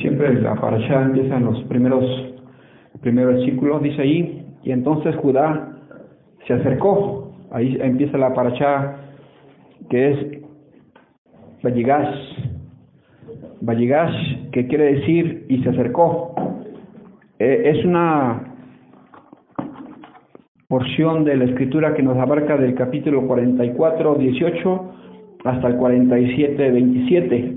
Siempre la parasha empieza en los primeros, primeros versículos, dice ahí, y entonces Judá se acercó. Ahí empieza la parasha que es Valligash. Valligash, que quiere decir y se acercó. Eh, es una porción de la escritura que nos abarca del capítulo 44, 18 hasta el 47, 27.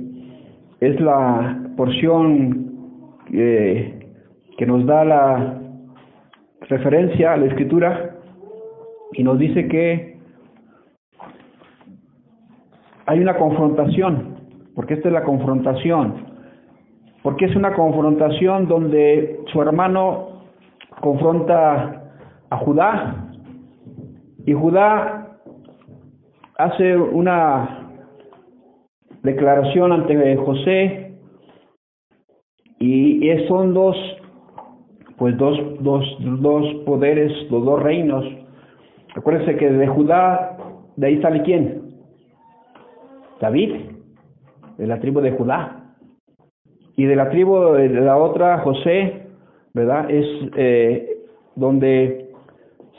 Es la porción que nos da la referencia a la escritura y nos dice que hay una confrontación, porque esta es la confrontación, porque es una confrontación donde su hermano confronta a Judá y Judá hace una declaración ante José y son dos pues dos, dos, dos poderes, los dos reinos. Acuérdense que de Judá, de ahí sale quién? David, de la tribu de Judá. Y de la tribu de la otra, José, ¿verdad? Es eh, donde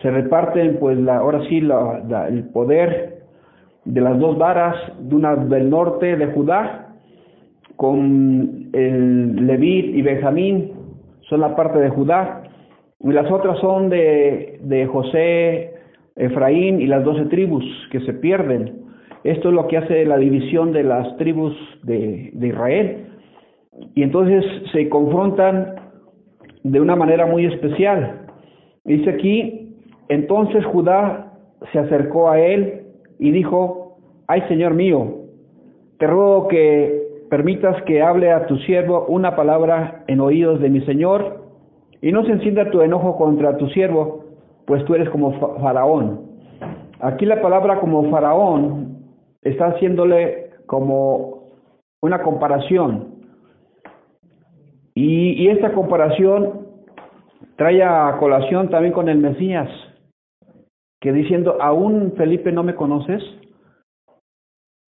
se reparten pues la, ahora sí la, el poder de las dos varas, de una del norte de Judá, con el Levit y Benjamín, son la parte de Judá, y las otras son de, de José, Efraín y las doce tribus que se pierden. Esto es lo que hace la división de las tribus de, de Israel. Y entonces se confrontan de una manera muy especial. Dice aquí, entonces Judá se acercó a él y dijo, ay Señor mío, te ruego que permitas que hable a tu siervo una palabra en oídos de mi Señor, y no se encienda tu enojo contra tu siervo, pues tú eres como faraón. Aquí la palabra como faraón está haciéndole como una comparación. Y, y esta comparación trae a colación también con el Mesías que diciendo, aún Felipe no me conoces,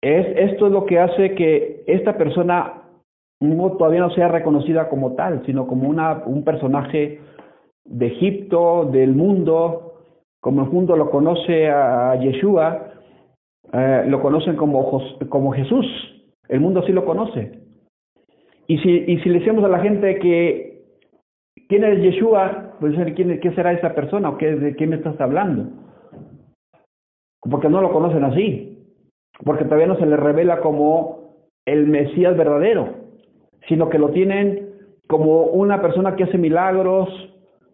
es, esto es lo que hace que esta persona todavía no sea reconocida como tal, sino como una, un personaje de Egipto, del mundo, como el mundo lo conoce a Yeshua, eh, lo conocen como, como Jesús, el mundo sí lo conoce. Y si, y si le decimos a la gente que quién es Yeshua, pues ¿quién, ¿qué será esa persona o qué, de quién me estás hablando? porque no lo conocen así, porque todavía no se les revela como el Mesías verdadero, sino que lo tienen como una persona que hace milagros,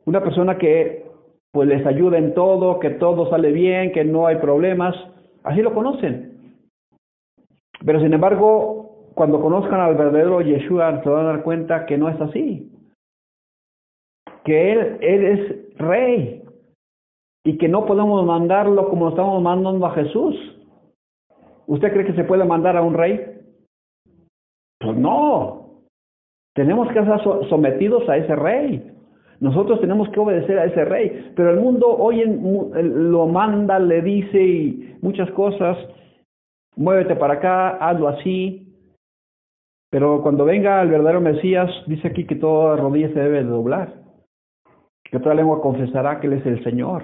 una persona que pues les ayuda en todo, que todo sale bien, que no hay problemas, así lo conocen. Pero sin embargo, cuando conozcan al verdadero Yeshua se van a dar cuenta que no es así. Que él, él es rey, y que no podemos mandarlo como estamos mandando a Jesús. ¿Usted cree que se puede mandar a un rey? Pues no. Tenemos que estar sometidos a ese rey. Nosotros tenemos que obedecer a ese rey. Pero el mundo hoy en, lo manda, le dice y muchas cosas. Muévete para acá, hazlo así. Pero cuando venga el verdadero Mesías, dice aquí que toda rodilla se debe doblar. Que toda lengua confesará que Él es el Señor.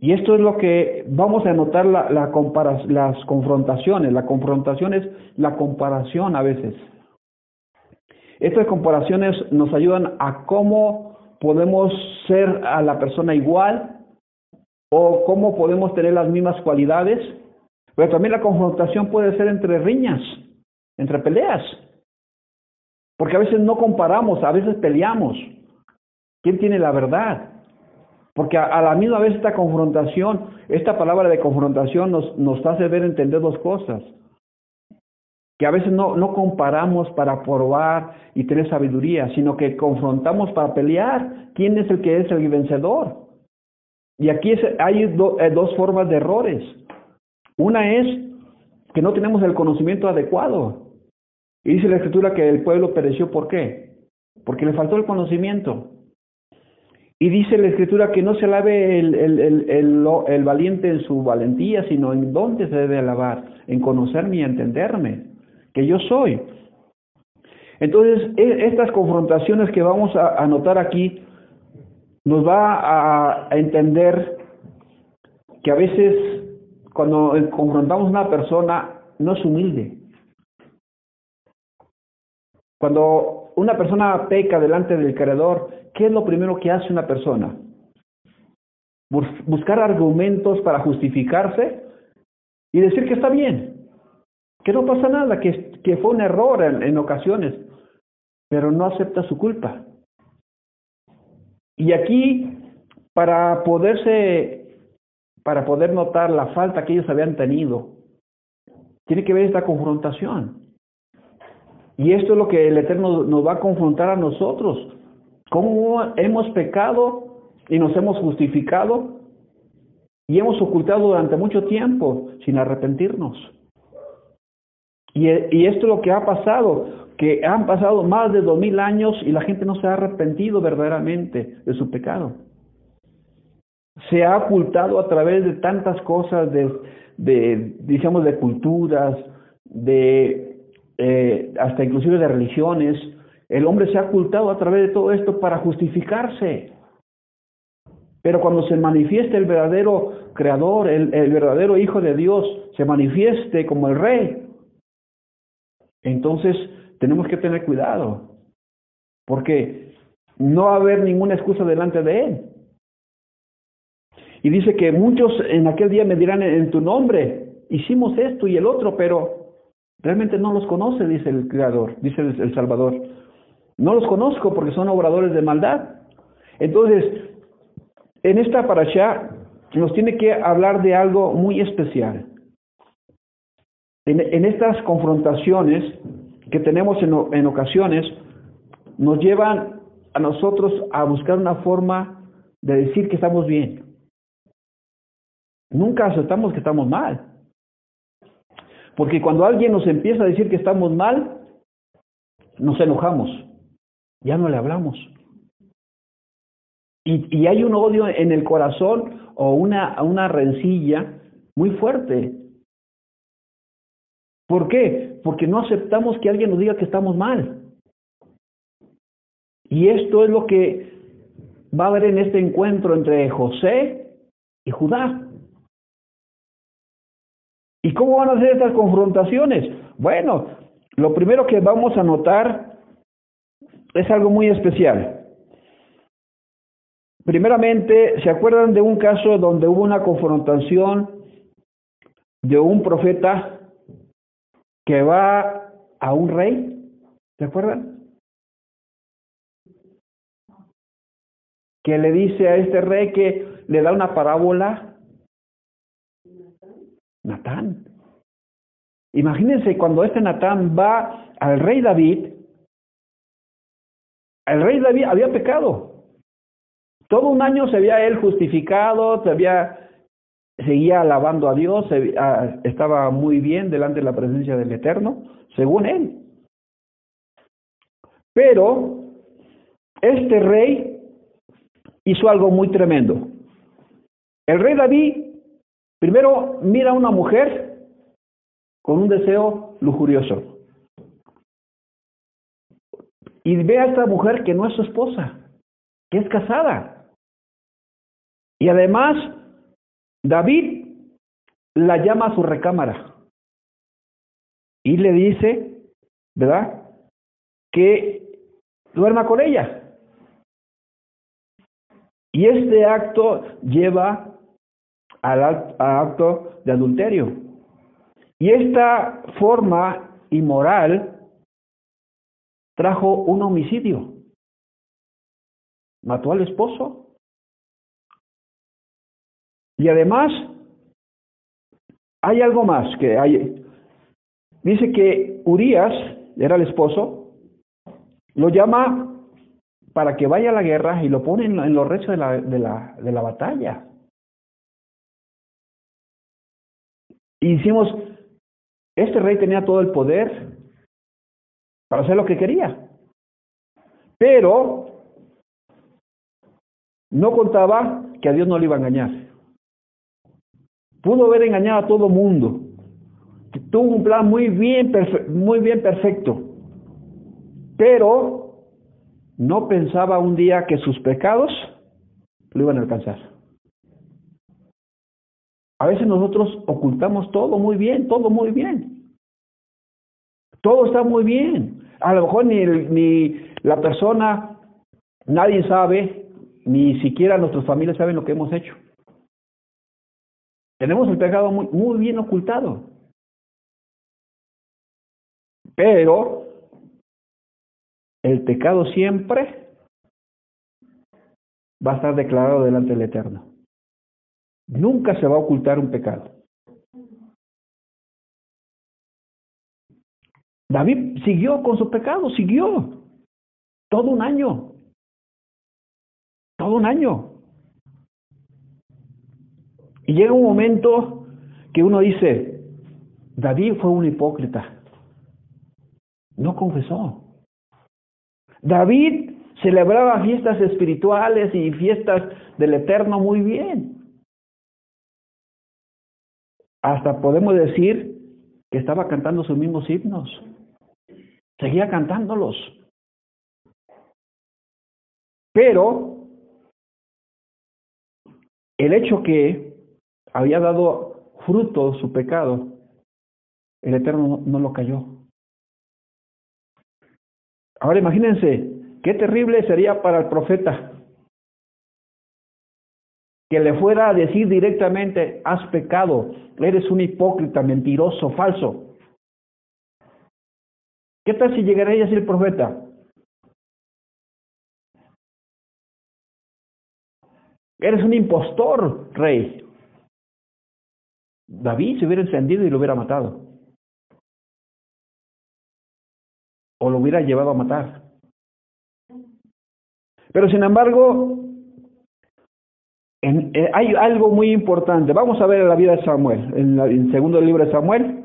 Y esto es lo que vamos a notar la, la las confrontaciones. La confrontación es la comparación a veces. Estas comparaciones nos ayudan a cómo podemos ser a la persona igual o cómo podemos tener las mismas cualidades. Pero también la confrontación puede ser entre riñas, entre peleas. Porque a veces no comparamos, a veces peleamos. ¿Quién tiene la verdad? Porque a, la misma vez esta confrontación, esta palabra de confrontación nos, nos hace ver entender dos cosas. Que a veces no, no comparamos para probar y tener sabiduría, sino que confrontamos para pelear. ¿Quién es el que es el vencedor? Y aquí hay eh, dos formas de errores. Una es que no tenemos el conocimiento adecuado. Y dice la escritura que el pueblo pereció, ¿por qué? Porque le faltó el conocimiento. Y dice la escritura que no se alabe el, el, el, el, valiente en su valentía, sino en dónde se debe alabar, en conocerme y entenderme, que yo soy. Entonces, e, estas confrontaciones que vamos a anotar aquí nos va a entender que a veces cuando confrontamos a una persona no es humilde. Cuando una persona peca delante del creador, ¿qué es lo primero que hace una persona? Buscar argumentos para justificarse y decir que está bien, que no pasa nada, que, que fue un error en, en ocasiones, pero no acepta su culpa. Y aquí, para poderse, para poder notar la falta que ellos habían tenido, tiene que ver esta confrontación. Y esto es lo que el Eterno nos va a confrontar a nosotros. ¿Cómo hemos pecado y nos hemos justificado y hemos ocultado durante mucho tiempo sin arrepentirnos? Y, y esto es lo que ha pasado, que han pasado más de dos mil años y la gente no se ha arrepentido verdaderamente de su pecado. Se ha ocultado a través de tantas cosas, de, de digamos, de culturas, de eh, hasta inclusive de religiones, el hombre se ha ocultado a través de todo esto para justificarse. Pero cuando se manifieste el verdadero creador, el, verdadero Hijo de Dios, se manifieste como el Rey, entonces tenemos que tener cuidado, porque no va a haber ninguna excusa delante de Él. Y dice que muchos en aquel día me dirán en tu nombre, hicimos esto y el otro, pero Realmente no los conoce, dice el Creador, dice el, Salvador. No los conozco porque son obradores de maldad. Entonces, en esta parasha nos tiene que hablar de algo muy especial. En, estas confrontaciones que tenemos en, en ocasiones, nos llevan a nosotros a buscar una forma de decir que estamos bien. Nunca aceptamos que estamos mal. Porque cuando alguien nos empieza a decir que estamos mal, nos enojamos, ya no le hablamos. Y, hay un odio en el corazón o una, una rencilla muy fuerte. ¿Por qué? Porque no aceptamos que alguien nos diga que estamos mal. Y esto es lo que va a haber en este encuentro entre José y Judá. ¿Y cómo van a ser estas confrontaciones? Bueno, lo primero que vamos a notar es algo muy especial. Primeramente, ¿se acuerdan de un caso donde hubo una confrontación de un profeta que va a un rey? ¿Se acuerdan? Que le dice a este rey que le da una parábola Natán. Imagínense cuando este Natán va al rey David, el rey David había pecado. Todo un año se había él justificado, se había, seguía alabando a Dios, estaba muy bien delante de la presencia del Eterno, según él. Pero este rey hizo algo muy tremendo. El rey David Primero, mira a una mujer con un deseo lujurioso. Y ve a esta mujer que no es su esposa, que es casada. Y además, David la llama a su recámara. Y le dice, ¿verdad? Que duerma con ella. Y este acto lleva al acto de adulterio. Y esta forma inmoral trajo un homicidio. Mató al esposo. Y además, hay algo más que hay. Dice que Urias, era el esposo, lo llama para que vaya a la guerra y lo pone en, los restos de la, de la, de la batalla. Y decimos, este rey tenía todo el poder para hacer lo que quería. Pero no contaba que a Dios no le iba a engañar. Pudo haber engañado a todo mundo. Tuvo un plan muy bien, muy bien perfecto. pero no pensaba un día que sus pecados lo iban a alcanzar. A veces nosotros ocultamos todo muy bien, todo muy bien. Todo está muy bien. A lo mejor ni, ni la persona, nadie sabe, ni siquiera nuestras familias saben lo que hemos hecho. Tenemos el pecado muy, muy bien ocultado. Pero el pecado siempre va a estar declarado delante del Eterno. Nunca se va a ocultar un pecado. David siguió con su pecado, siguió. Todo un año. Todo un año. Y llega un momento que uno dice, David fue un hipócrita. No confesó. David celebraba fiestas espirituales y fiestas del Eterno muy bien. Hasta podemos decir que estaba cantando sus mismos himnos. Seguía cantándolos. Pero el hecho que había dado fruto su pecado, el Eterno no lo cayó. Ahora imagínense, qué terrible sería para el profeta que le fuera a decir directamente, has pecado, eres un hipócrita, mentiroso, falso. ¿Qué tal si llegaría a decir el profeta? Eres un impostor, rey. David se hubiera encendido y lo hubiera matado. O lo hubiera llevado a matar. Pero sin embargo, eh, hay algo muy importante. Vamos a ver la vida de Samuel, en, el segundo libro de Samuel,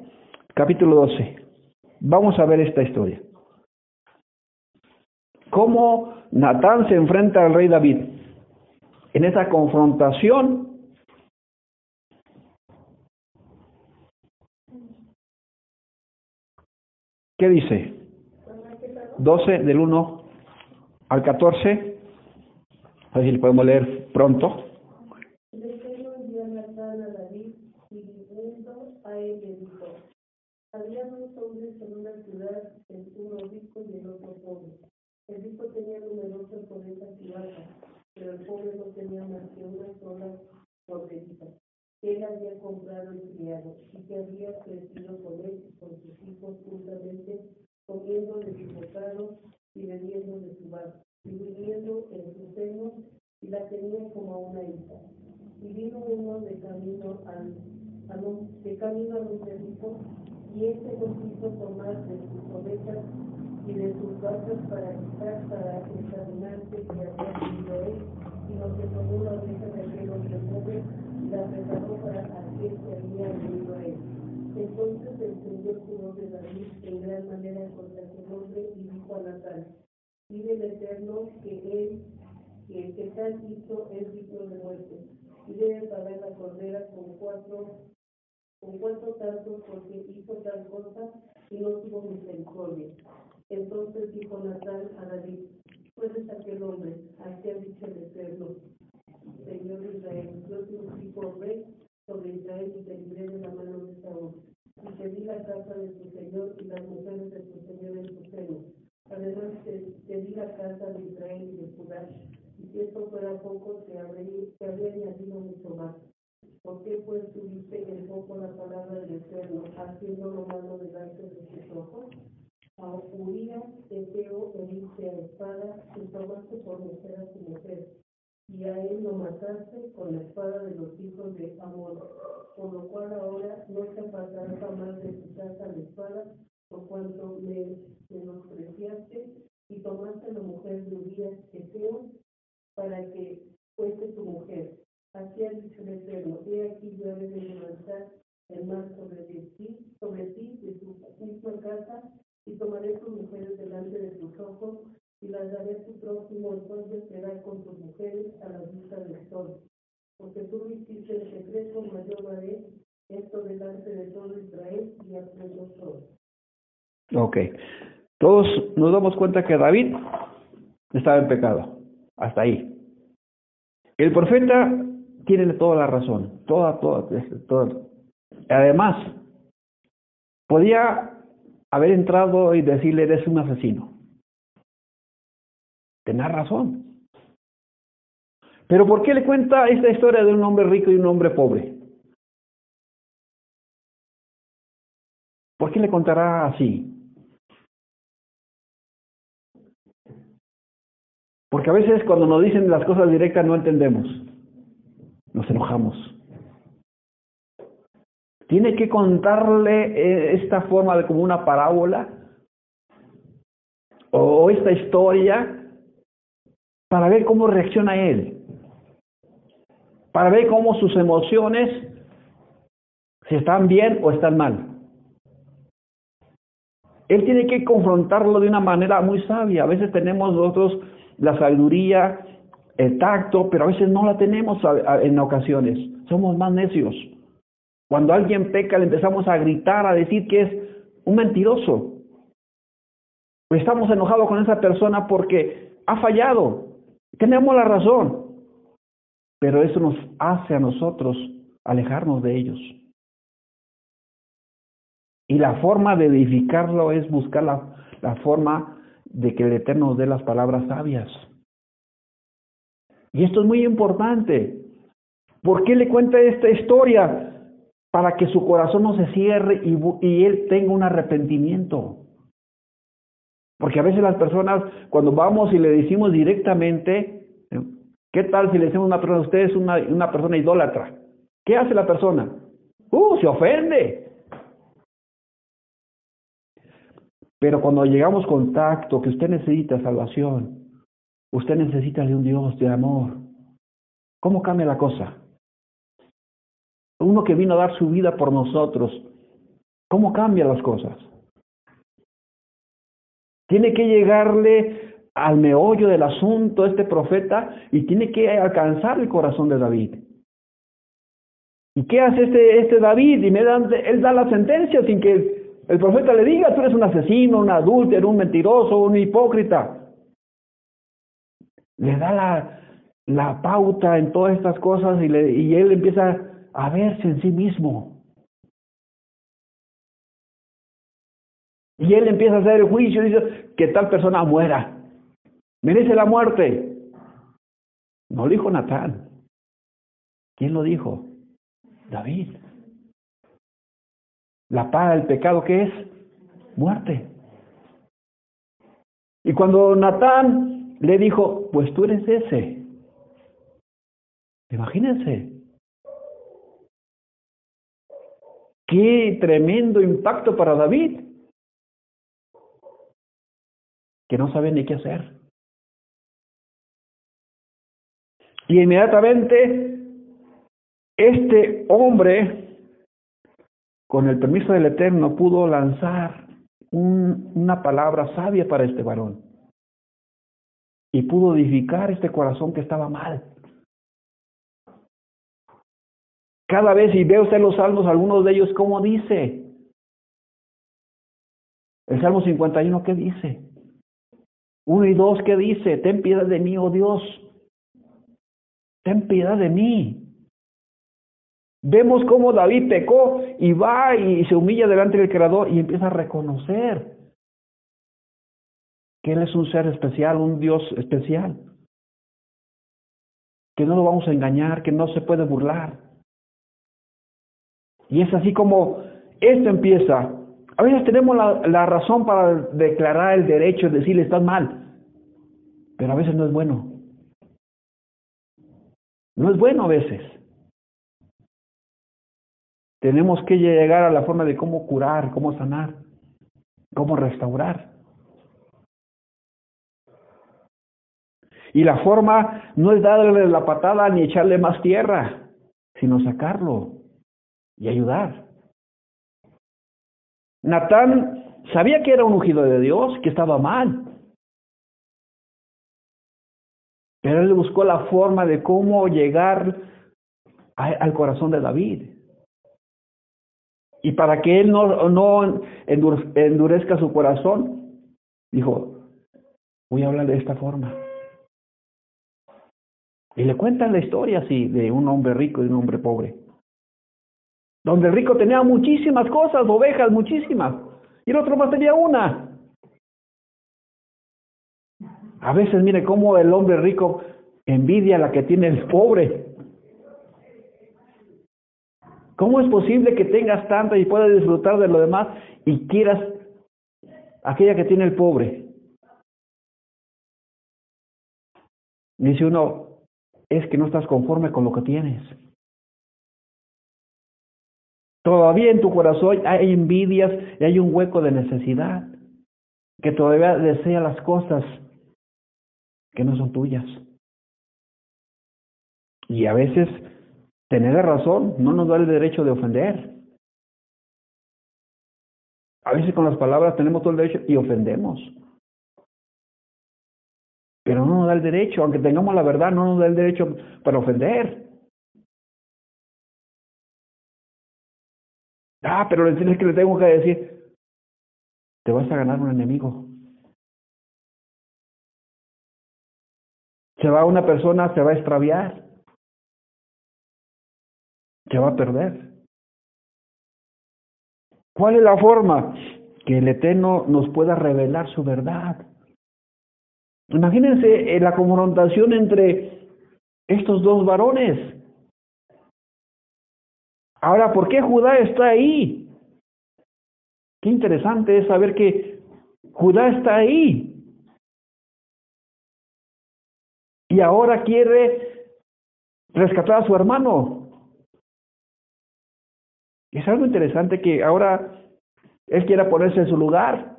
capítulo 12. Vamos a ver esta historia. Cómo Natán se enfrenta al rey David. En esa confrontación, ¿qué dice? 12 del 1 al 14. A ver si lo podemos leer pronto. Había dos hombres en una ciudad, el uno rico y el otro pobre. El rico tenía numerosas ovejas y vacas, pero el pobre no tenía más que una sola ovejita. Él había comprado el criado y que había crecido con él y con sus hijos juntamente, comiendo de su bocado y bebiendo de su vaca, y viviendo en su seno, y la tenía como una hija. Y vino uno de camino al, a de camino a ricos y este no quiso tomar de sus ovejas y de sus vacas para quitar, para examinarse que había tenido él, sino que tomó la oveja de aquel hombre pobre y la preparó para aquel que había venido él. Entonces el Señor juró de David en gran manera contra su hombre y dijo a Natal, pide el Eterno que él, que el que tal hizo es digno de muerte, y debe pagar la cordera con cuatro con cuánto tanto porque hizo tal cosa y no tuvo misericordia. Entonces dijo Natán a David, puedes aquel hombre, aquí ha dicho el Eterno, Señor Israel, yo significo rey sobre Israel y te libré de la mano de Saúl. Y te di la casa de tu Señor y las mujeres de tu Señor en tu seno. Además te, te di la casa de Israel y de Judá. Y si esto fuera poco, te habría, te habría añadido mucho más. ¿Por qué pues tuviste en poco la palabra del Eterno, haciendo lo malo delante de sus ojos? A Urias, Eteo, heriste a espada, y tomaste por mujer a su mujer, y a él lo mataste con la espada de los hijos de Amor, por lo cual ahora no te apartará jamás de tu casa la espada, por cuanto me menospreciaste, y tomaste la mujer de Urias, Eteo, para que fuese tu mujer Así ha dicho el Eterno, he aquí yo he de levantar el mar sobre ti, sobre ti, de tu misma casa, y tomaré tus mujeres delante de tus ojos, y las daré a tu próximo, entonces será con tus mujeres a la vista del sol. Porque tú hiciste en secreto, mas yo haré esto delante de todo Israel y aprendo todo. Ok. Todos nos damos cuenta que David estaba en pecado. Hasta ahí. El profeta tiene toda la razón. Toda, toda, toda. Además, podía haber entrado y decirle, eres un asesino. Tenía razón. Pero ¿por qué le cuenta esta historia de un hombre rico y un hombre pobre? ¿Por qué le contará así? Porque a veces cuando nos dicen las cosas directas no entendemos. Nos enojamos. Tiene que contarle eh, esta forma de como una parábola o esta historia para ver cómo reacciona él para ver cómo sus emociones, si están bien o están mal. Él tiene que confrontarlo de una manera muy sabia. A veces tenemos nosotros la sabiduría, el tacto, pero a veces no la tenemos en ocasiones. Somos más necios. Cuando alguien peca le empezamos a gritar, a decir que es un mentiroso. Estamos enojados con esa persona porque ha fallado. Tenemos la razón. Pero eso nos hace a nosotros alejarnos de ellos. Y la forma de edificarlo es buscar la, la forma de que el Eterno nos dé las palabras sabias. Y esto es muy importante. ¿Por qué le cuenta esta historia? Para que su corazón no se cierre y, él tenga un arrepentimiento. Porque a veces las personas, cuando vamos y le decimos directamente, ¿Qué tal si le decimos a una persona, usted es una, una persona idólatra? ¿Qué hace la persona? ¡Uh! Se ofende. Pero cuando llegamos con tacto, que usted necesita salvación, usted necesita de un Dios de amor, ¿cómo cambia la cosa? Uno que vino a dar su vida por nosotros, ¿cómo cambia las cosas? Tiene que llegarle al meollo del asunto este profeta y tiene que alcanzar el corazón de David. ¿Y qué hace este, este David? Y me dan, él da la sentencia sin que el profeta le diga, tú eres un asesino, un adúltero, un mentiroso, un hipócrita. Le da la, la pauta en todas estas cosas y, le, y él empieza a verse en sí mismo. Y él empieza a hacer el juicio y dice que tal persona muera merece la muerte. No lo dijo Natán. ¿Quién lo dijo? David. La paga del pecado que es muerte. Y cuando Natán le dijo, pues tú eres ese. Imagínense. Qué tremendo impacto para David. Que no sabe ni qué hacer. Y inmediatamente este hombre, con el permiso del Eterno, pudo lanzar una palabra sabia para este varón. Y pudo edificar este corazón que estaba mal. Cada vez, y ve usted los salmos, algunos de ellos, ¿cómo dice? El Salmo 51, ¿qué dice? Uno y dos, ¿qué dice? Ten piedad de mí, oh Dios, ten piedad de mí. Vemos cómo David pecó y va y se humilla delante del Creador y empieza a reconocer que Él es un ser especial, un Dios especial, que no lo vamos a engañar, que no se puede burlar. Y es así como esto empieza. A veces tenemos la, razón para declarar el derecho, decirle estás mal, pero a veces no es bueno. No es bueno a veces. Tenemos que llegar a la forma de cómo curar, cómo sanar, cómo restaurar. Y la forma no es darle la patada ni echarle más tierra, sino sacarlo y ayudar. Natán sabía que era un ungido de Dios, que estaba mal, Pero él buscó la forma de cómo llegar al corazón de David. Y para que él no, no endurezca su corazón, dijo, voy a hablar de esta forma. Y le cuentan la historia así de un hombre rico y un hombre pobre. Donde el rico tenía muchísimas cosas, ovejas, muchísimas. Y el otro más tenía una. A veces mire cómo el hombre rico envidia la que tiene el pobre. ¿Cómo es posible que tengas tanta y puedas disfrutar de lo demás y quieras aquella que tiene el pobre? Dice uno, es que no estás conforme con lo que tienes. Todavía en tu corazón hay envidias y hay un hueco de necesidad, que todavía desea las cosas que no son tuyas. Y a veces tener razón no nos da el derecho de ofender. A veces con las palabras tenemos todo el derecho y ofendemos. Pero no nos da el derecho, aunque tengamos la verdad, no nos da el derecho para ofender. Ah, pero le tienes que le tengo que decir, te vas a ganar un enemigo. Se va una persona, se va a extraviar. Se va a perder. ¿Cuál es la forma? Que el Eterno nos pueda revelar su verdad. Imagínense eh, la confrontación entre estos dos varones. Ahora, ¿por qué Judá está ahí? Qué interesante es saber que Judá está ahí. Y ahora quiere rescatar a su hermano. Es algo interesante que ahora él quiera ponerse en su lugar.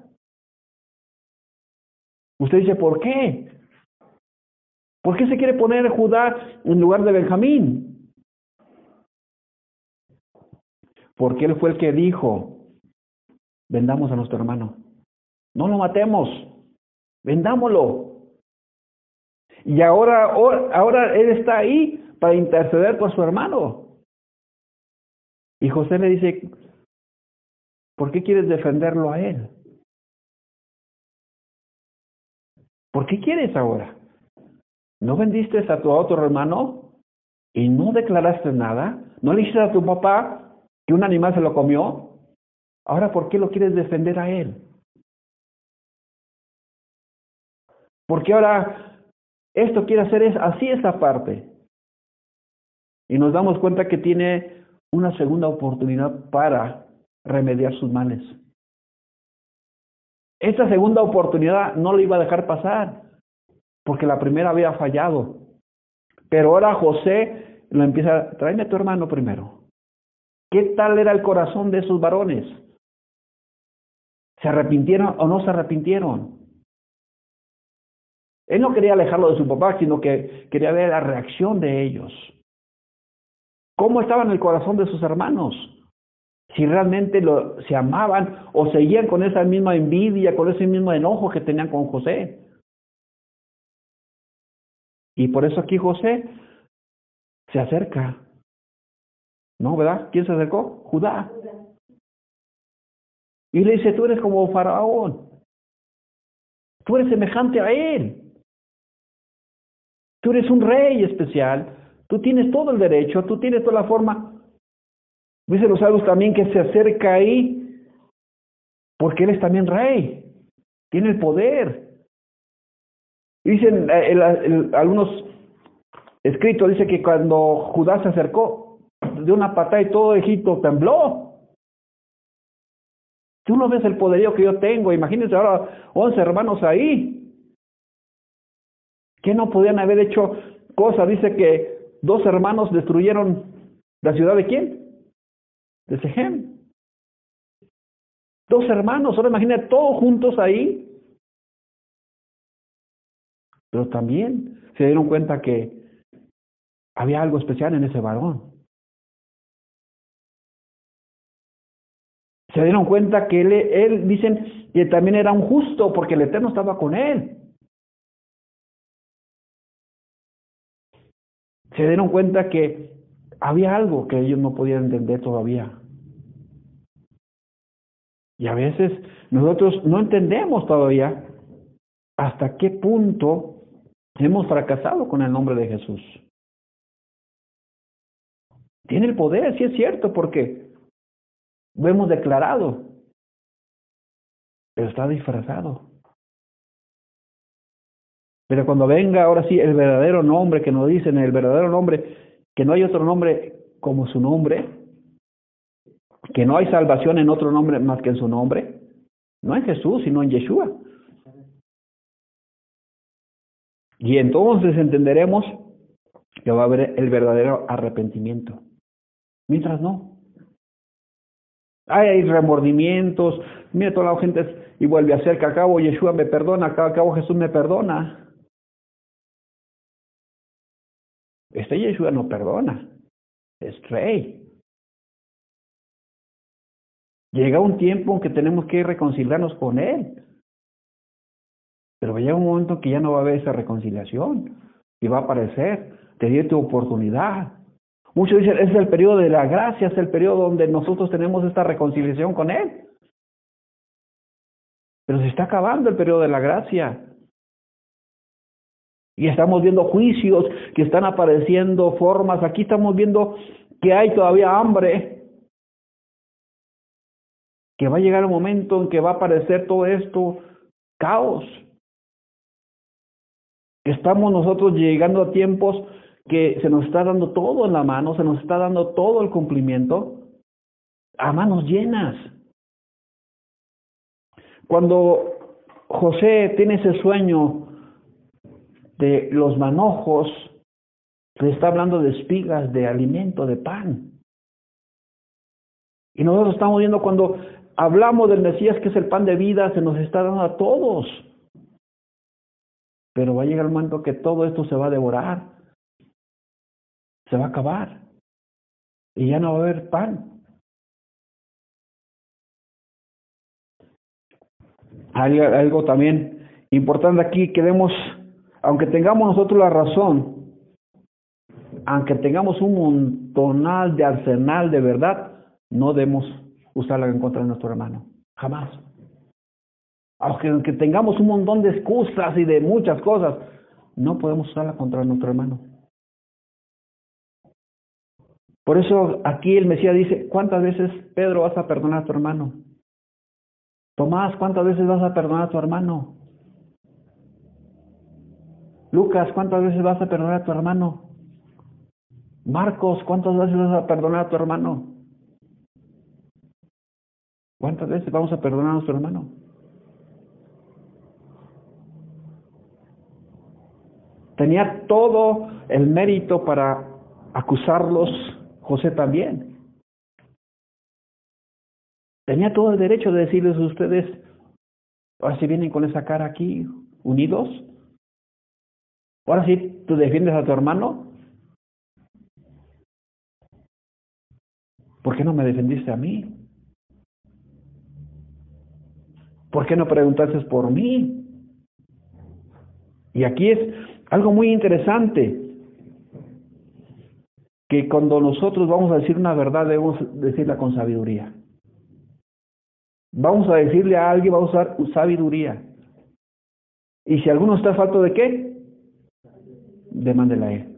Usted dice, ¿por qué? ¿Por qué se quiere poner Judá en lugar de Benjamín? Porque él fue el que dijo, vendamos a nuestro hermano. No lo matemos, vendámoslo. Y ahora, ahora él está ahí para interceder por su hermano. Y José le dice, ¿por qué quieres defenderlo a él? ¿Por qué quieres ahora? ¿No vendiste a tu otro hermano y no declaraste nada? ¿No le dijiste a tu papá que un animal se lo comió? Ahora, ¿por qué lo quieres defender a él? Porque ahora esto quiere hacer es así esa parte. Y nos damos cuenta que tiene una segunda oportunidad para remediar sus males. Esa segunda oportunidad no le iba a dejar pasar, porque la primera había fallado. Pero ahora José lo empieza, tráeme a tu hermano primero. ¿Qué tal era el corazón de esos varones? ¿Se arrepintieron o no se arrepintieron? Él no quería alejarlo de su papá, sino que quería ver la reacción de ellos. ¿Cómo estaba en el corazón de sus hermanos? Si realmente lo, se amaban o seguían con esa misma envidia, con ese mismo enojo que tenían con José. Y por eso aquí José se acerca. ¿No, verdad? ¿Quién se acercó? Judá. Y le dice, tú eres como faraón. Tú eres semejante a él. Tú eres un rey especial. Tú tienes todo el derecho, tú tienes toda la forma. Dicen los salvos también que se acerca ahí porque él es también rey, tiene el poder. Dicen eh, algunos escritos, dice que cuando Judá se acercó de una patada y todo Egipto tembló. Tú no ves el poderío que yo tengo, imagínense ahora once hermanos ahí. Que no podían haber hecho cosas, dice que dos hermanos destruyeron la ciudad de quién? De Sejem. Dos hermanos, ahora imagina todos juntos ahí. Pero también se dieron cuenta que había algo especial en ese varón. Se dieron cuenta que él, él dicen que también era un justo porque el Eterno estaba con él. Se dieron cuenta que había algo que ellos no podían entender todavía. Y a veces nosotros no entendemos todavía hasta qué punto hemos fracasado con el nombre de Jesús. Tiene el poder, sí es cierto, porque lo hemos declarado, pero está disfrazado. Pero cuando venga ahora sí el verdadero nombre que nos dicen, el verdadero nombre, que no hay otro nombre como su nombre, que no hay salvación en otro nombre más que en su nombre, no en Jesús, sino en Yeshua. Y entonces entenderemos que va a haber el verdadero arrepentimiento. Mientras no. Hay remordimientos, mira toda la gente y vuelve a hacer que acabo Yeshua me perdona, que acabo Jesús me perdona. Este Yeshua no perdona, es rey. Llega un tiempo en que tenemos que reconciliarnos con Él. Pero llega un momento que ya no va a haber esa reconciliación y va a aparecer, te dio tu oportunidad. Muchos dicen, es el periodo de la gracia, es el periodo donde nosotros tenemos esta reconciliación con Él. Pero se está acabando el periodo de la gracia. Y estamos viendo juicios que están apareciendo, formas. Aquí estamos viendo que hay todavía hambre. Que va a llegar un momento en que va a aparecer todo esto caos. Estamos nosotros llegando a tiempos que se nos está dando todo en la mano, se nos está dando todo el cumplimiento a manos llenas. Cuando José tiene ese sueño de los manojos, se está hablando de espigas, de alimento, de pan. Y nosotros estamos viendo cuando hablamos del Mesías, que es el pan de vida, se nos está dando a todos. Pero va a llegar el momento que todo esto se va a devorar, se va a acabar y ya no va a haber pan. Hay algo también importante aquí que vemos aunque tengamos nosotros la razón, aunque tengamos un montonal de arsenal de verdad, no debemos usarla en contra de nuestro hermano. Jamás. Aunque, tengamos un montón de excusas y de muchas cosas, no podemos usarla contra nuestro hermano. Por eso aquí el Mesías dice, ¿cuántas veces Pedro vas a perdonar a tu hermano? Tomás, ¿cuántas veces vas a perdonar a tu hermano? Lucas, ¿cuántas veces vas a perdonar a tu hermano? Marcos, ¿cuántas veces vas a perdonar a tu hermano? ¿Cuántas veces vamos a perdonar a nuestro hermano? Tenía todo el mérito para acusarlos, José también. Tenía todo el derecho de decirles a ustedes, ahora si vienen con esa cara aquí, unidos, Ahora sí, tú defiendes a tu hermano. ¿Por qué no me defendiste a mí? ¿Por qué no preguntaste por mí? Y aquí es algo muy interesante, que cuando nosotros vamos a decir una verdad debemos decirla con sabiduría. Vamos a decirle a alguien, vamos a usar sabiduría. Y si alguno está falto de qué, demándela a Él.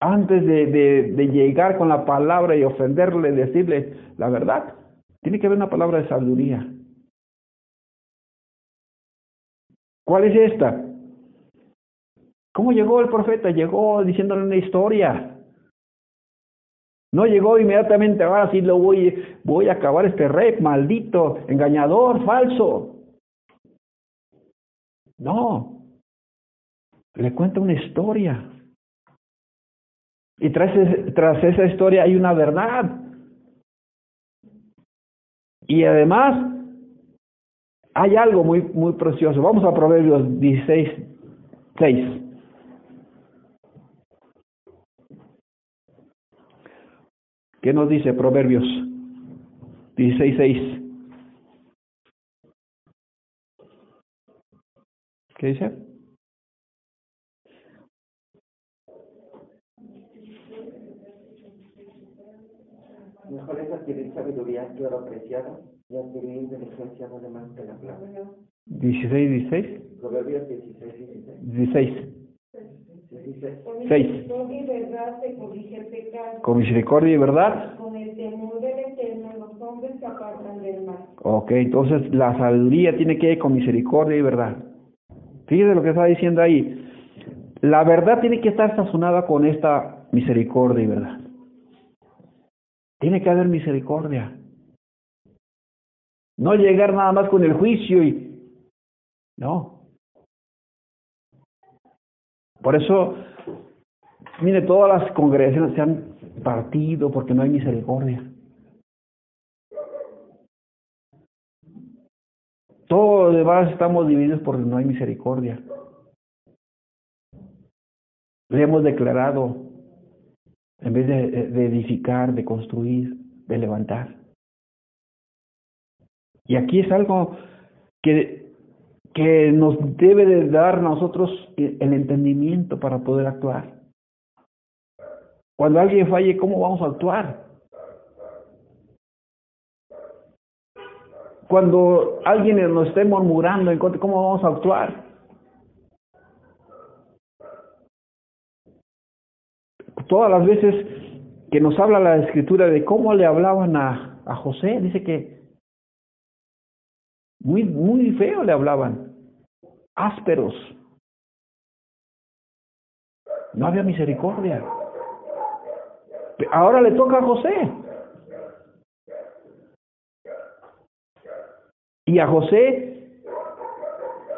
Antes de llegar con la palabra y ofenderle, decirle la verdad, tiene que haber una palabra de sabiduría. ¿Cuál es esta? ¿Cómo llegó el profeta? Llegó diciéndole una historia. No llegó inmediatamente, ahora sí lo voy, voy a acabar este rey, maldito, engañador, falso. No, le cuenta una historia. Y tras, esa historia hay una verdad. Y además hay algo muy, muy precioso. Vamos a Proverbios 16, 6. ¿Qué nos dice Proverbios 16, 6? ¿Qué dice? Mejor es adquirir sabiduría que oro preciado y adquirir inteligencia no de más que la plata. 16, 16. Proverbios 16, 16. 16. Dice, Con Seis. misericordia y verdad se corrige el pecado. Con misericordia y verdad. Con el temor del Eterno los hombres se apartan del mal. Ok, entonces la sabiduría tiene que ir con misericordia y verdad. Fíjese lo que está diciendo ahí. La verdad tiene que estar sazonada con esta misericordia y verdad. Tiene que haber misericordia. No llegar nada más con el juicio y... No. Por eso, mire, todas las congregaciones se han partido porque no hay misericordia. Todos los demás estamos divididos porque no hay misericordia. Le hemos declarado, en vez de, edificar, de construir, de levantar. Y aquí es algo que, que nos debe de dar a nosotros el entendimiento para poder actuar. Cuando alguien falle, ¿cómo vamos a actuar? Cuando alguien nos esté murmurando en contra, ¿cómo vamos a actuar? Todas las veces que nos habla la escritura de cómo le hablaban a, José, dice que muy, muy feo le hablaban, ásperos. No había misericordia. Ahora le toca a José. Y a José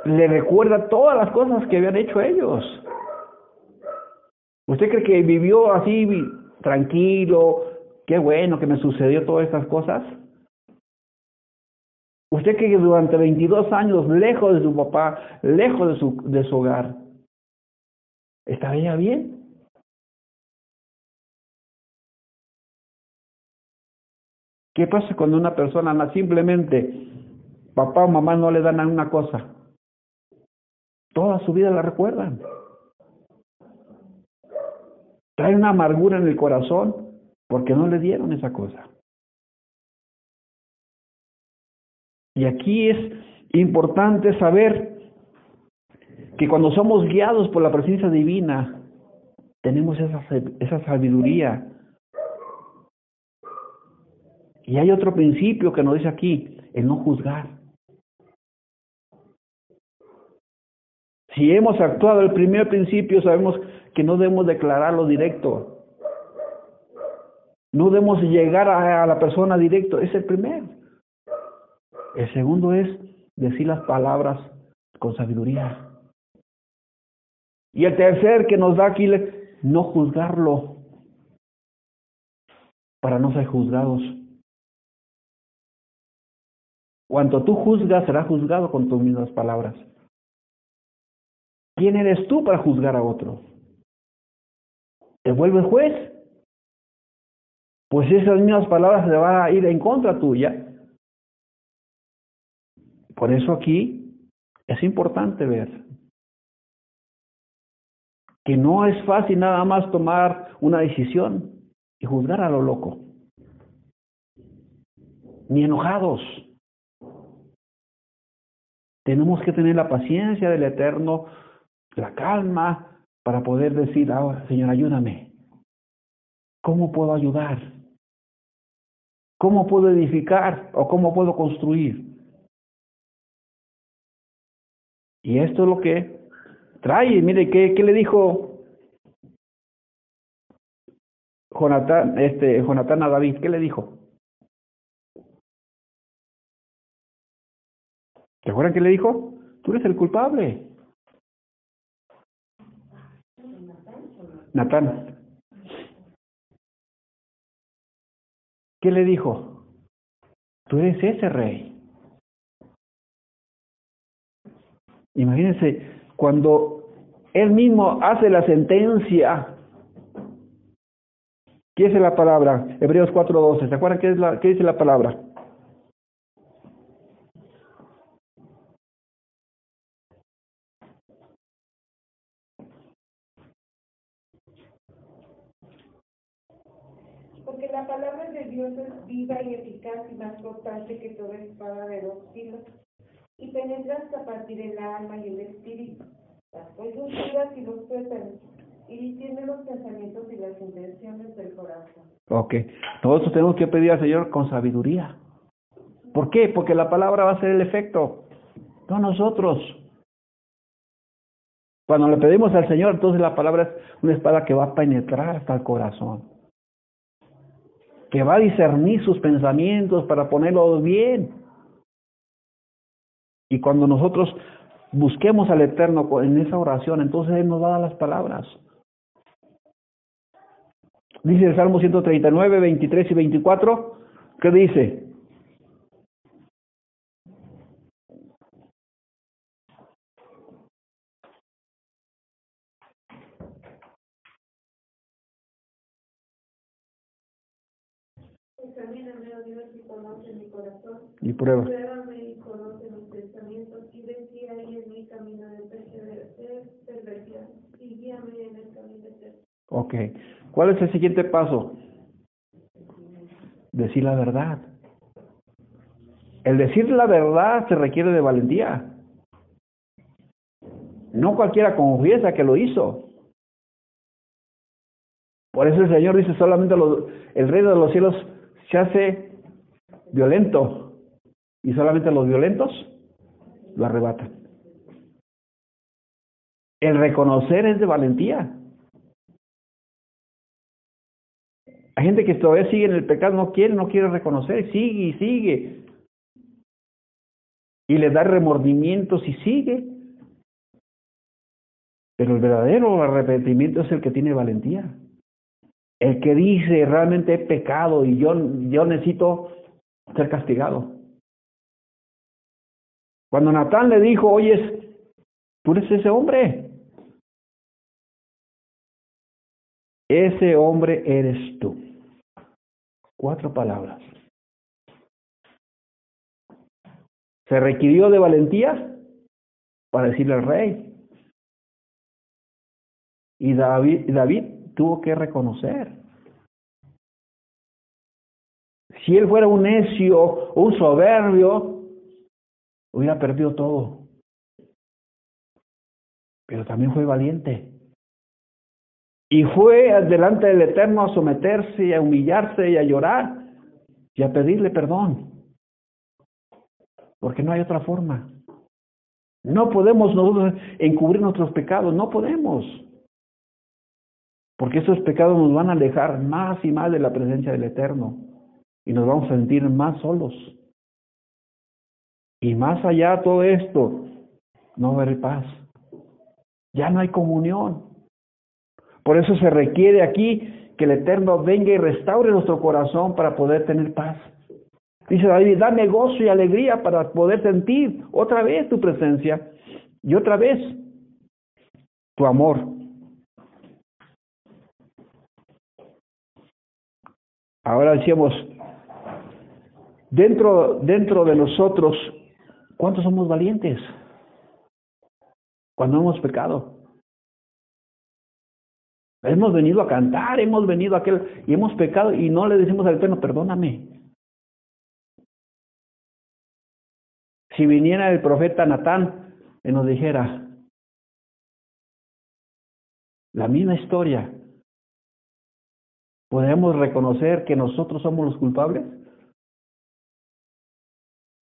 le recuerda todas las cosas que habían hecho ellos. ¿Usted cree que vivió así tranquilo? Qué bueno que me sucedió todas estas cosas. Usted que durante 22 años, lejos de su papá, lejos de su, de su hogar, ¿estaría bien? ¿Qué pasa cuando una persona simplemente, papá o mamá no le dan a una cosa? Toda su vida la recuerdan. Trae una amargura en el corazón porque no le dieron esa cosa. Y aquí es importante saber que cuando somos guiados por la presencia divina, tenemos esa, esa sabiduría. Y hay otro principio que nos dice aquí, el no juzgar. Si hemos actuado el primer principio, sabemos que no debemos declararlo directo. No debemos llegar a, la persona directo, es el primero. El segundo es decir las palabras con sabiduría. Y el tercer que nos da aquí, no juzgarlo para no ser juzgados. Cuanto tú juzgas, será juzgado con tus mismas palabras. ¿Quién eres tú para juzgar a otro? ¿Te vuelves juez? Pues esas mismas palabras se van a ir en contra tuya por eso aquí es importante ver que no es fácil nada más tomar una decisión y juzgar a lo loco, ni enojados. Tenemos que tener la paciencia del Eterno, la calma, para poder decir, ahora, Señor, ayúdame. ¿Cómo puedo ayudar? ¿Cómo puedo edificar o cómo puedo construir? Y esto es lo que trae. Mire, ¿qué, qué le dijo Jonatán, este, Jonatán a David? ¿Qué le dijo? ¿Se acuerdan qué le dijo? Tú eres el culpable. Natán. ¿Qué le dijo? Tú eres ese rey. Imagínense, cuando él mismo hace la sentencia, ¿qué dice la palabra? Hebreos 4.12, ¿se acuerdan qué, es la, qué dice la palabra? Porque la es viva y eficaz y más cortante que toda espada de dos filos y penetra hasta partir el alma y el espíritu, las coyunturas y los tuétanos, y discierne los pensamientos y las intenciones del corazón. Ok. Nosotros tenemos que pedir al Señor con sabiduría. ¿Por qué? Porque la palabra va a ser el efecto, no nosotros. Cuando le pedimos al Señor, entonces la palabra es una espada que va a penetrar hasta el corazón, que va a discernir sus pensamientos para ponerlos bien. Y cuando nosotros busquemos al Eterno en esa oración, entonces Él nos va a dar las palabras. Dice el Salmo 139, 23 y 24, ¿qué dice? Examíname, oh Dios, y conoce mi corazón. Y prueba. Pruébame y conoce mis pensamientos, y ven si hay en mi camino de perversidad, y guíame en el camino eterno. Ok. ¿Cuál es el siguiente paso? Decir la verdad. El decir la verdad se requiere de valentía. No cualquiera confiesa que lo hizo. Por eso el Señor dice solamente los, el reino de los cielos se hace violento y solamente los violentos lo arrebatan. El reconocer es de valentía. Hay gente que todavía sigue en el pecado, no quiere, no quiere reconocer, sigue y sigue. Y le da remordimientos y sigue. Pero el verdadero arrepentimiento es el que tiene valentía. El que dice realmente he pecado y yo, yo necesito ser castigado. Cuando Natán le dijo, oye, tú eres ese hombre. Ese hombre eres tú. Cuatro palabras. Se requirió de valentía para decirle al rey. Y David, David tuvo que reconocer. Si él fuera un necio, un soberbio, hubiera perdido todo. Pero también fue valiente. Y fue delante del Eterno a someterse a humillarse y a llorar y a pedirle perdón. Porque no hay otra forma. No podemos nosotros encubrir nuestros pecados, no podemos. Porque esos pecados nos van a alejar más y más de la presencia del Eterno y nos vamos a sentir más solos. Y más allá de todo esto, no haber paz. Ya no hay comunión. Por eso se requiere aquí que el Eterno venga y restaure nuestro corazón para poder tener paz. Dice David, dame gozo y alegría para poder sentir otra vez tu presencia y otra vez tu amor. Ahora decíamos, dentro, dentro de nosotros, ¿cuántos somos valientes? Cuando hemos pecado. Hemos venido a cantar, hemos venido a aquel y hemos pecado y no le decimos al Eterno, perdóname. Si viniera el profeta Natán y nos dijera la misma historia, ¿podemos reconocer que nosotros somos los culpables?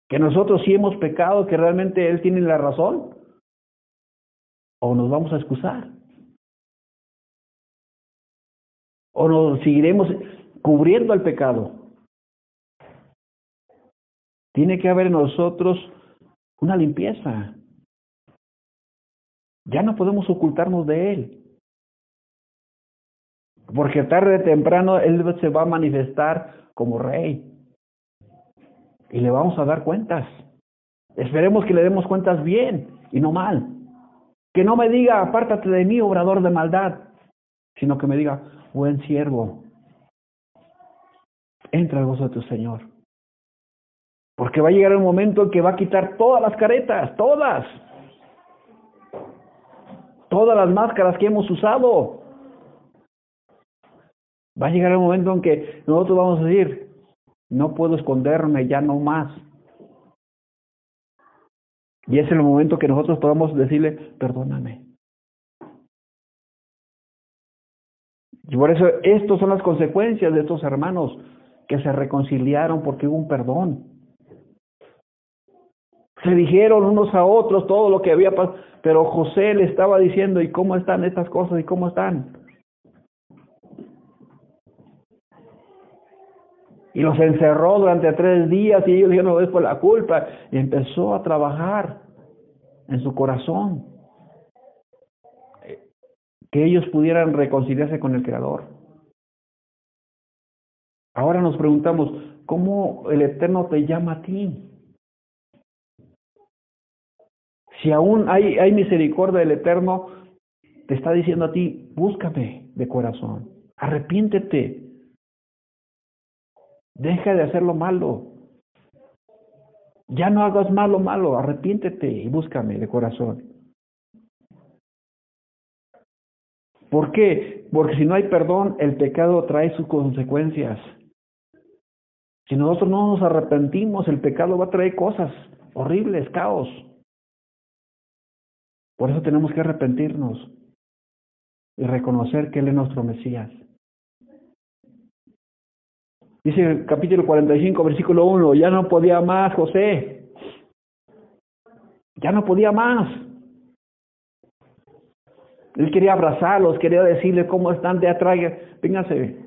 ¿Que nosotros sí hemos pecado, que realmente Él tiene la razón? ¿O nos vamos a excusar? o nos seguiremos cubriendo el pecado. Tiene que haber en nosotros una limpieza. Ya no podemos ocultarnos de Él. Porque tarde o temprano Él se va a manifestar como rey. Y le vamos a dar cuentas. Esperemos que le demos cuentas bien y no mal. Que no me diga, apártate de mí, obrador de maldad, sino que me diga, buen siervo, entra al gozo de tu Señor. Porque va a llegar el momento en que va a quitar todas las caretas, todas. Todas las máscaras que hemos usado. Va a llegar el momento en que nosotros vamos a decir, no puedo esconderme ya no más. Y es el momento que nosotros podamos decirle, perdóname. Y por eso, estas son las consecuencias de estos hermanos que se reconciliaron porque hubo un perdón. Se dijeron unos a otros todo lo que había pasado, pero José le estaba diciendo, ¿y cómo están estas cosas? ¿Y cómo están? Y los encerró durante tres días y ellos dijeron, no es por la culpa. Y empezó a trabajar en su corazón. Que ellos pudieran reconciliarse con el Creador. Ahora nos preguntamos, ¿cómo el Eterno te llama a ti? Si aún hay, misericordia del Eterno, te está diciendo a ti, búscame de corazón, arrepiéntete, deja de hacer lo malo, ya no hagas malo, malo, arrepiéntete y búscame de corazón. ¿Por qué? Porque si no hay perdón, el pecado trae sus consecuencias. Si nosotros no nos arrepentimos, el pecado va a traer cosas horribles, caos. Por eso tenemos que arrepentirnos y reconocer que Él es nuestro Mesías. Dice el capítulo 45, versículo 1, ya no podía más José. Ya no podía más. Él quería abrazarlos, quería decirles cómo están de atrás. Vénganse.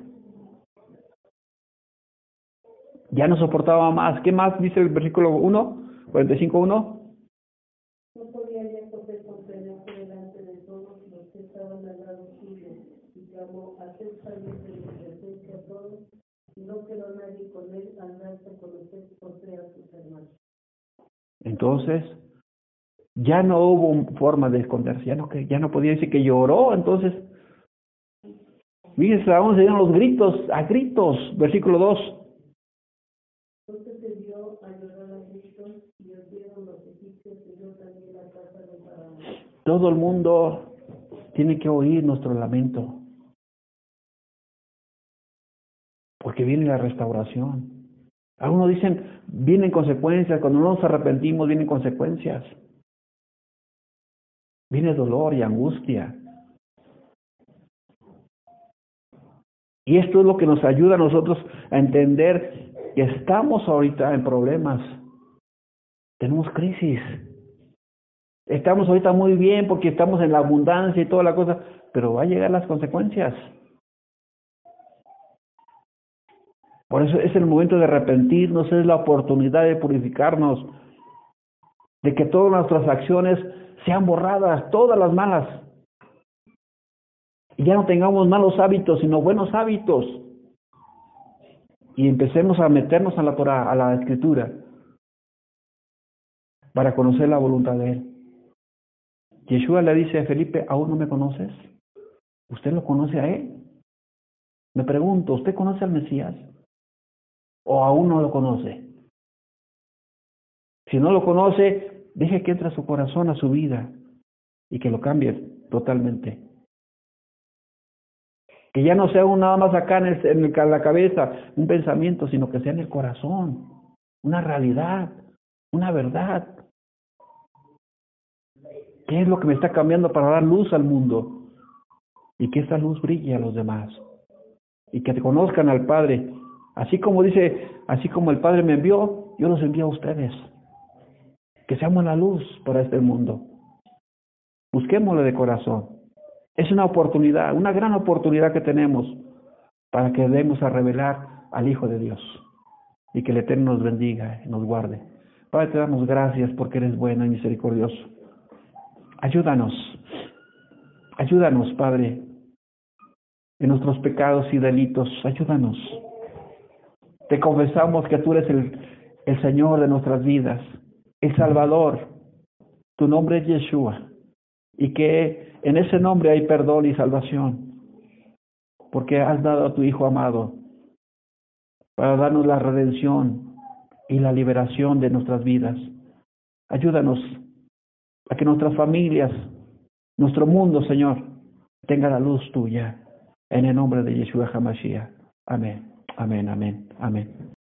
Ya no soportaba más. ¿Qué más dice el versículo 1? 45, 1. Entonces, ya no hubo forma de esconderse, ya no, ya no podía decir que lloró, entonces, fíjense, aún se dieron los gritos, a gritos, versículo 2. Todo el mundo tiene que oír nuestro lamento. Porque viene la restauración. Algunos dicen, vienen consecuencias, cuando no nos arrepentimos vienen consecuencias. Viene dolor y angustia. Y esto es lo que nos ayuda a nosotros a entender que estamos ahorita en problemas. Tenemos crisis. Estamos ahorita muy bien porque estamos en la abundancia y toda la cosa, pero va a llegar las consecuencias. Por eso es el momento de arrepentirnos, es la oportunidad de purificarnos, de que todas nuestras acciones sean borradas, todas las malas. Y ya no tengamos malos hábitos, sino buenos hábitos. Y empecemos a meternos a la Torah, a la Escritura, para conocer la voluntad de Él. Yeshua le dice a Felipe, ¿aún no me conoces? ¿Usted lo conoce a Él? Me pregunto, ¿usted conoce al Mesías? ¿O aún no lo conoce? Si no lo conoce, deje que entre a su corazón, a su vida, y que lo cambie totalmente. Que ya no sea un nada más acá en, el, en la cabeza, un pensamiento, sino que sea en el corazón, una realidad, una verdad. ¿Qué es lo que me está cambiando para dar luz al mundo? Y que esa luz brille a los demás. Y que te conozcan al Padre. Así como dice, así como el Padre me envió, yo los envío a ustedes. Que seamos la luz para este mundo. Busquémosle de corazón. Es una oportunidad, una gran oportunidad que tenemos para que demos a revelar al Hijo de Dios. Y que el Eterno nos bendiga y nos guarde. Padre, te damos gracias porque eres bueno y misericordioso. Ayúdanos, ayúdanos, Padre, en nuestros pecados y delitos, ayúdanos. Te confesamos que tú eres el, Señor de nuestras vidas, el Salvador. Tu nombre es Yeshua y que en ese nombre hay perdón y salvación, porque has dado a tu Hijo amado para darnos la redención y la liberación de nuestras vidas. Ayúdanos a que nuestras familias, nuestro mundo, Señor, tenga la luz tuya. En el nombre de Yeshua HaMashiach. Amén, amén, amén, amén.